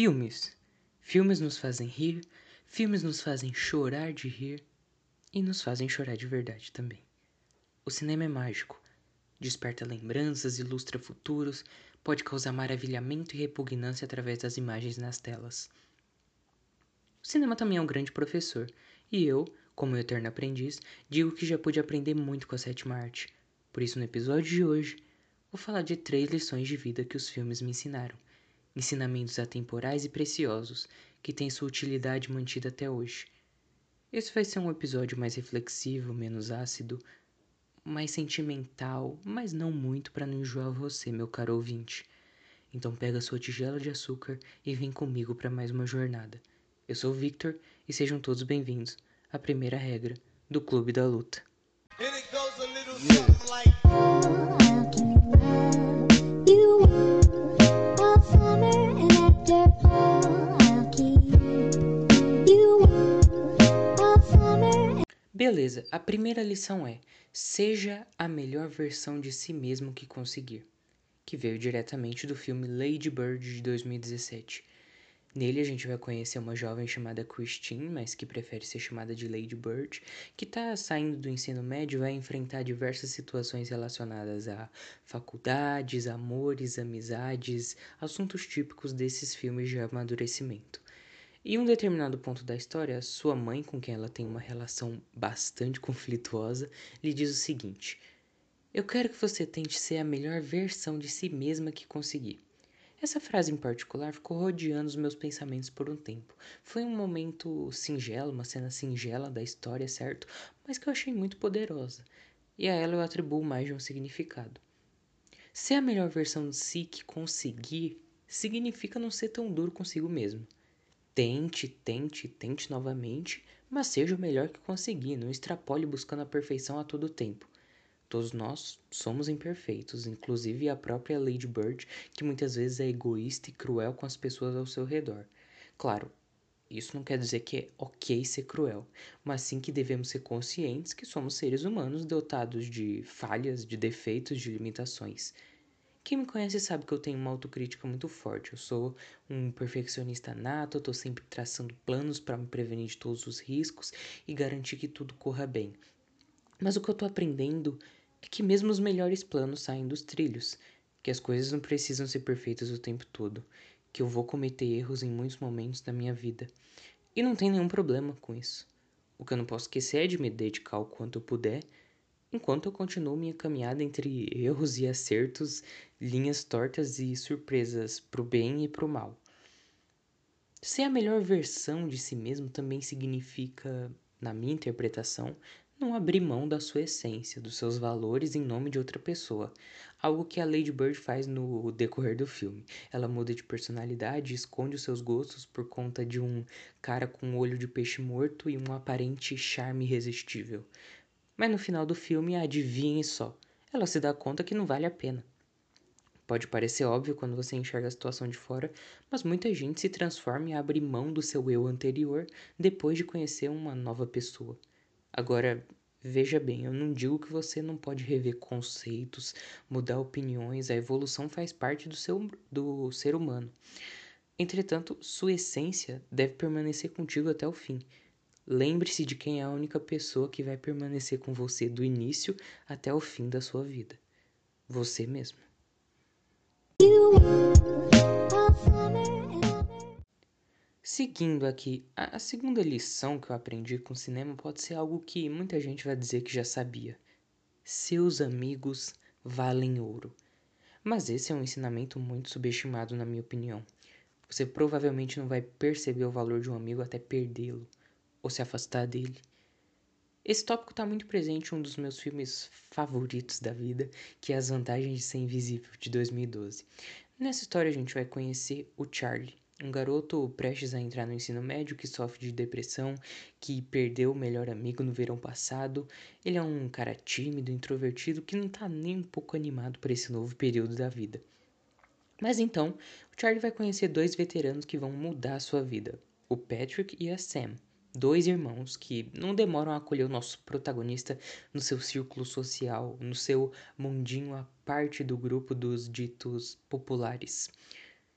Filmes. Filmes nos fazem rir, filmes nos fazem chorar de rir e nos fazem chorar de verdade também. O cinema é mágico, desperta lembranças, ilustra futuros, pode causar maravilhamento e repugnância através das imagens nas telas. O cinema também é um grande professor, e eu, como eterno aprendiz, digo que já pude aprender muito com a sétima arte. Por isso, no episódio de hoje, vou falar de três lições de vida que os filmes me ensinaram ensinamentos atemporais e preciosos que têm sua utilidade mantida até hoje. Esse vai ser um episódio mais reflexivo, menos ácido, mais sentimental, mas não muito para não enjoar você, meu caro ouvinte. Então pega sua tigela de açúcar e vem comigo para mais uma jornada. Eu sou o Victor e sejam todos bem-vindos à primeira regra do Clube da Luta. Beleza, a primeira lição é: seja a melhor versão de si mesmo que conseguir, que veio diretamente do filme Lady Bird de 2017. Nele a gente vai conhecer uma jovem chamada Christine, mas que prefere ser chamada de Lady Bird, que está saindo do ensino médio e vai enfrentar diversas situações relacionadas a faculdades, amores, amizades, assuntos típicos desses filmes de amadurecimento. Em um determinado ponto da história, sua mãe, com quem ela tem uma relação bastante conflituosa, lhe diz o seguinte: Eu quero que você tente ser a melhor versão de si mesma que conseguir. Essa frase em particular ficou rodeando os meus pensamentos por um tempo. Foi um momento singelo, uma cena singela da história, certo? Mas que eu achei muito poderosa. E a ela eu atribuo mais de um significado. Ser a melhor versão de si que conseguir significa não ser tão duro consigo mesmo. Tente, tente, tente novamente, mas seja o melhor que conseguir, não extrapole buscando a perfeição a todo tempo. Todos nós somos imperfeitos, inclusive a própria Lady Bird, que muitas vezes é egoísta e cruel com as pessoas ao seu redor. Claro, isso não quer dizer que é ok ser cruel, mas sim que devemos ser conscientes que somos seres humanos dotados de falhas, de defeitos, de limitações. Quem me conhece sabe que eu tenho uma autocrítica muito forte. Eu sou um perfeccionista nato, eu tô sempre traçando planos para me prevenir de todos os riscos e garantir que tudo corra bem. Mas o que eu tô aprendendo é que mesmo os melhores planos saem dos trilhos, que as coisas não precisam ser perfeitas o tempo todo, que eu vou cometer erros em muitos momentos da minha vida. E não tem nenhum problema com isso. O que eu não posso esquecer é de me dedicar o quanto eu puder enquanto eu continuo minha caminhada entre erros e acertos, linhas tortas e surpresas pro bem e pro mal. Ser a melhor versão de si mesmo também significa, na minha interpretação, não abrir mão da sua essência, dos seus valores em nome de outra pessoa. Algo que a Lady Bird faz no decorrer do filme. Ela muda de personalidade, esconde os seus gostos por conta de um cara com um olho de peixe morto e um aparente charme irresistível. Mas no final do filme, adivinhe só, ela se dá conta que não vale a pena. Pode parecer óbvio quando você enxerga a situação de fora, mas muita gente se transforma e abre mão do seu eu anterior depois de conhecer uma nova pessoa. Agora, veja bem, eu não digo que você não pode rever conceitos, mudar opiniões, a evolução faz parte do, seu, do ser humano. Entretanto, sua essência deve permanecer contigo até o fim. Lembre-se de quem é a única pessoa que vai permanecer com você do início até o fim da sua vida. Você mesmo. Seguindo aqui, a segunda lição que eu aprendi com o cinema pode ser algo que muita gente vai dizer que já sabia. Seus amigos valem ouro. Mas esse é um ensinamento muito subestimado, na minha opinião. Você provavelmente não vai perceber o valor de um amigo até perdê-lo ou se afastar dele. Esse tópico está muito presente em um dos meus filmes favoritos da vida, que é As Vantagens de Ser Invisível, de 2012. Nessa história a gente vai conhecer o Charlie, um garoto prestes a entrar no ensino médio que sofre de depressão, que perdeu o melhor amigo no verão passado. Ele é um cara tímido, introvertido, que não está nem um pouco animado por esse novo período da vida. Mas então, o Charlie vai conhecer dois veteranos que vão mudar a sua vida, o Patrick e a Sam dois irmãos que não demoram a acolher o nosso protagonista no seu círculo social, no seu mundinho à parte do grupo dos ditos populares.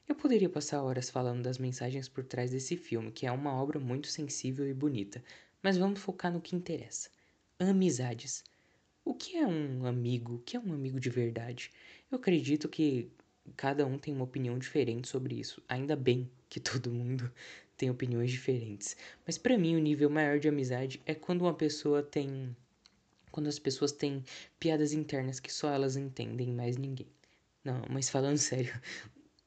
Eu poderia passar horas falando das mensagens por trás desse filme, que é uma obra muito sensível e bonita, mas vamos focar no que interessa: amizades. O que é um amigo? O que é um amigo de verdade? Eu acredito que cada um tem uma opinião diferente sobre isso. Ainda bem que todo mundo tem opiniões diferentes. Mas para mim, o nível maior de amizade é quando uma pessoa tem. Quando as pessoas têm piadas internas que só elas entendem, mais ninguém. Não, mas falando sério,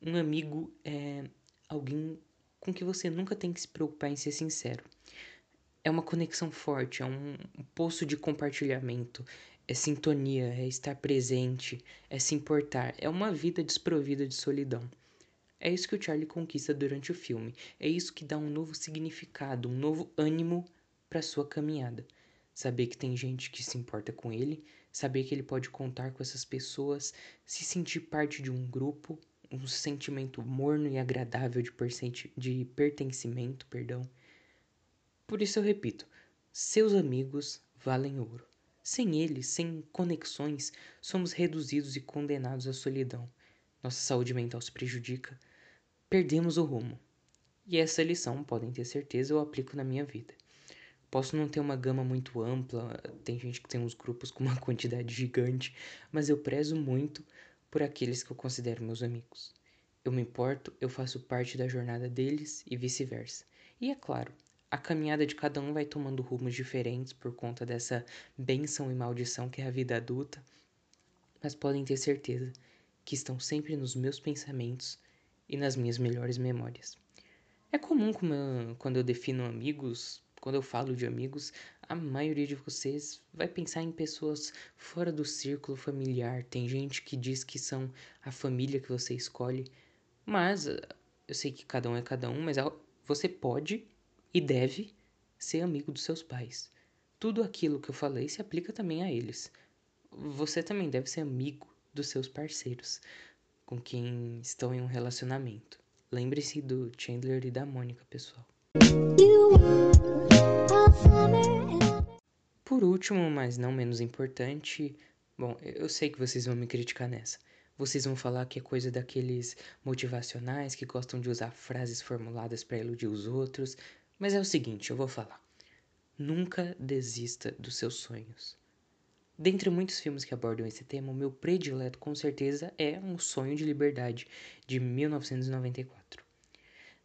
um amigo é alguém com que você nunca tem que se preocupar em ser sincero. É uma conexão forte, é um poço de compartilhamento, é sintonia, é estar presente, é se importar, é uma vida desprovida de solidão. É isso que o Charlie conquista durante o filme. É isso que dá um novo significado, um novo ânimo para sua caminhada. Saber que tem gente que se importa com ele, saber que ele pode contar com essas pessoas, se sentir parte de um grupo, um sentimento morno e agradável de, de pertencimento, perdão. Por isso eu repito, seus amigos valem ouro. Sem eles, sem conexões, somos reduzidos e condenados à solidão. Nossa saúde mental se prejudica, perdemos o rumo. E essa lição, podem ter certeza, eu aplico na minha vida. Posso não ter uma gama muito ampla, tem gente que tem uns grupos com uma quantidade gigante, mas eu prezo muito por aqueles que eu considero meus amigos. Eu me importo, eu faço parte da jornada deles e vice-versa. E é claro, a caminhada de cada um vai tomando rumos diferentes por conta dessa benção e maldição que é a vida adulta, mas podem ter certeza que estão sempre nos meus pensamentos e nas minhas melhores memórias. É comum quando eu defino amigos, quando eu falo de amigos, a maioria de vocês vai pensar em pessoas fora do círculo familiar. Tem gente que diz que são a família que você escolhe, mas eh, eu sei que cada um é cada um, mas você pode e deve ser amigo dos seus pais. Tudo aquilo que eu falei se aplica também a eles. Você também deve ser amigo dos seus parceiros com quem estão em um relacionamento. Lembre-se do Chandler e da Mônica, pessoal. Por último, mas não menos importante, bom, eu sei que vocês vão me criticar nessa. Vocês vão falar que é coisa daqueles motivacionais que gostam de usar frases formuladas para iludir os outros, mas é o seguinte, eu vou falar. Nunca desista dos seus sonhos. Dentre muitos filmes que abordam esse tema, o meu predileto com certeza é Um Sonho de Liberdade, de 1994.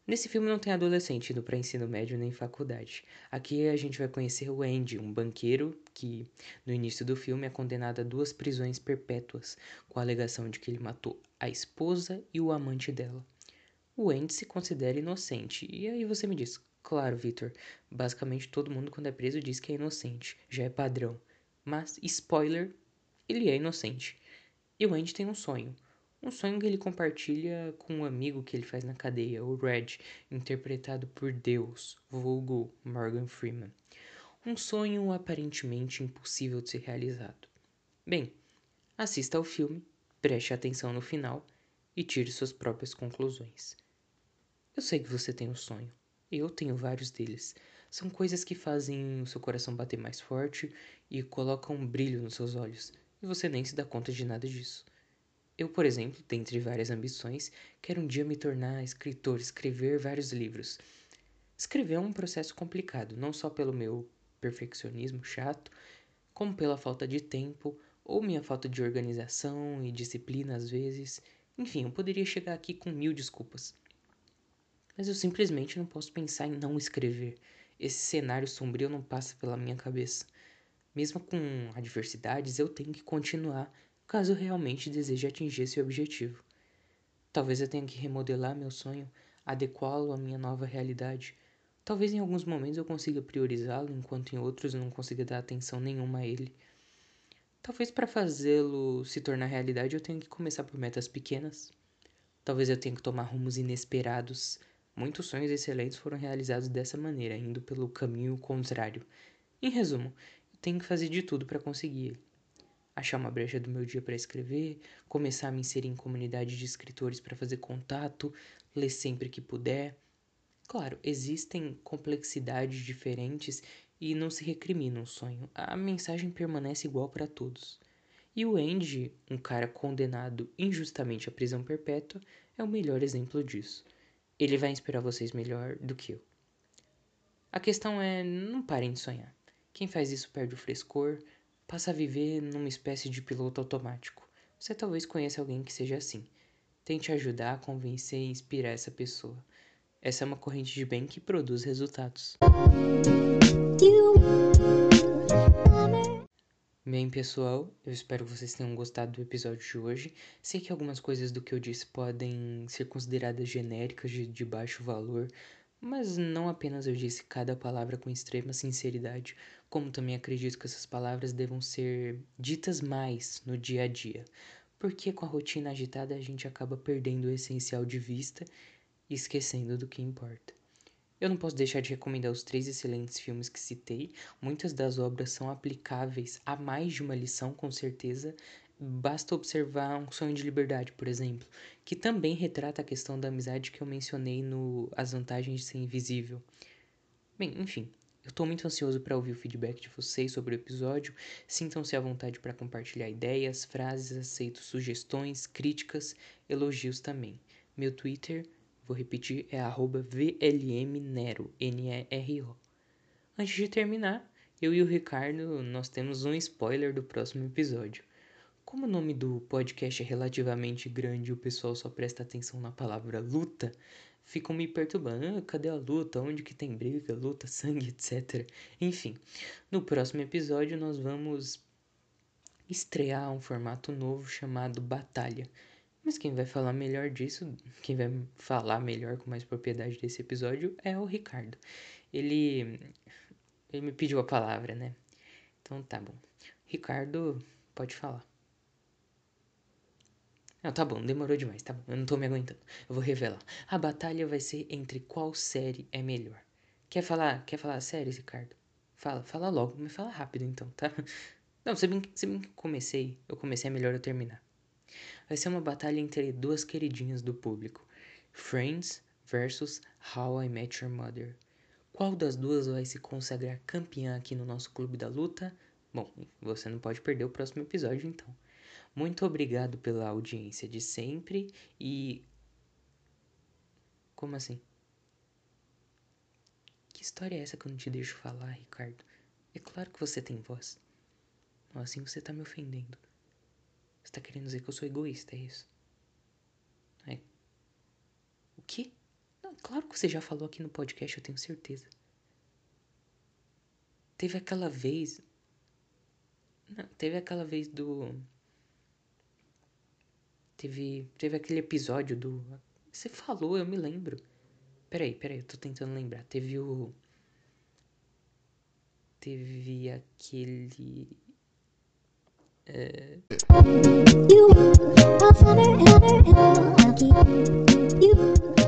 Nesse filme não tem adolescente indo para ensino médio nem faculdade. Aqui a gente vai conhecer o Andy, um banqueiro que, no início do filme, é condenado a duas prisões perpétuas, com a alegação de que ele matou a esposa e o amante dela. O Andy se considera inocente, e aí você me diz, claro, Victor, basicamente todo mundo quando é preso diz que é inocente, já é padrão. Mas, spoiler, ele é inocente. E o Andy tem um sonho. Um sonho que ele compartilha com um amigo que ele faz na cadeia, o Red, interpretado por Deus, vulgo Morgan Freeman. Um sonho aparentemente impossível de ser realizado. Bem, assista ao filme, preste atenção no final e tire suas próprias conclusões. Eu sei que você tem um sonho. Eu tenho vários deles. São coisas que fazem o seu coração bater mais forte e colocam um brilho nos seus olhos, e você nem se dá conta de nada disso. Eu, por exemplo, dentre várias ambições, quero um dia me tornar escritor, escrever vários livros. Escrever é um processo complicado, não só pelo meu perfeccionismo chato, como pela falta de tempo ou minha falta de organização e disciplina às vezes. Enfim, eu poderia chegar aqui com mil desculpas. Mas eu simplesmente não posso pensar em não escrever. Esse cenário sombrio não passa pela minha cabeça. Mesmo com adversidades, eu tenho que continuar caso realmente deseje atingir esse objetivo. Talvez eu tenha que remodelar meu sonho, adequá-lo à minha nova realidade. Talvez em alguns momentos eu consiga priorizá-lo, enquanto em outros eu não consiga dar atenção nenhuma a ele. Talvez para fazê-lo se tornar realidade eu tenha que começar por metas pequenas. Talvez eu tenha que tomar rumos inesperados, Muitos sonhos excelentes foram realizados dessa maneira, indo pelo caminho contrário. Em resumo, tenho que fazer de tudo para conseguir Achar uma brecha do meu dia para escrever, começar a me inserir em comunidade de escritores para fazer contato, ler sempre que puder. Claro, existem complexidades diferentes e não se recrimina um sonho. A mensagem permanece igual para todos. E o Andy, um cara condenado injustamente à prisão perpétua, é o melhor exemplo disso. Ele vai inspirar vocês melhor do que eu. A questão é, não parem de sonhar. Quem faz isso perde o frescor, passa a viver numa espécie de piloto automático. Você talvez conheça alguém que seja assim. Tente ajudar, convencer e inspirar essa pessoa. Essa é uma corrente de bem que produz resultados. Bem, pessoal, eu espero que vocês tenham gostado do episódio de hoje. Sei que algumas coisas do que eu disse podem ser consideradas genéricas de, de baixo valor, mas não apenas eu disse cada palavra com extrema sinceridade, como também acredito que essas palavras devam ser ditas mais no dia a dia, porque com a rotina agitada a gente acaba perdendo o essencial de vista e esquecendo do que importa. Eu não posso deixar de recomendar os três excelentes filmes que citei. Muitas das obras são aplicáveis a mais de uma lição, com certeza. Basta observar Um Sonho de Liberdade, por exemplo, que também retrata a questão da amizade que eu mencionei no As Vantagens de Ser Invisível. Bem, enfim, eu estou muito ansioso para ouvir o feedback de vocês sobre o episódio. Sintam-se à vontade para compartilhar ideias, frases, aceito sugestões, críticas, elogios também. Meu Twitter Vou repetir, é VLMNero, N-E-R-O. Antes de terminar, eu e o Ricardo, nós temos um spoiler do próximo episódio. Como o nome do podcast é relativamente grande e o pessoal só presta atenção na palavra luta, ficam me perturbando. Ah, cadê a luta? Onde que tem briga, luta, sangue, etc. Enfim, no próximo episódio nós vamos estrear um formato novo chamado Batalha mas quem vai falar melhor disso, quem vai falar melhor com mais propriedade desse episódio é o Ricardo. Ele ele me pediu a palavra, né? Então tá bom. Ricardo, pode falar. Não, tá bom, demorou demais, tá bom. Eu não tô me aguentando. Eu vou revelar. A batalha vai ser entre qual série é melhor. Quer falar, quer falar séries, Ricardo? Fala, fala logo, me fala rápido então, tá? Não, se bem, se bem que eu comecei, eu comecei é melhor eu terminar vai ser uma batalha entre duas queridinhas do público: Friends versus How I Met Your Mother. Qual das duas vai se consagrar campeã aqui no nosso clube da luta? Bom, você não pode perder o próximo episódio então. Muito obrigado pela audiência de sempre e. Como assim? Que história é essa que eu não te deixo falar, Ricardo? É claro que você tem voz. Assim você tá me ofendendo. Você tá querendo dizer que eu sou egoísta, é isso? É. O quê? Não, claro que você já falou aqui no podcast, eu tenho certeza. Teve aquela vez. Não, teve aquela vez do. Teve, teve aquele episódio do. Você falou, eu me lembro. Peraí, peraí, eu tô tentando lembrar. Teve o. Teve aquele. É... You,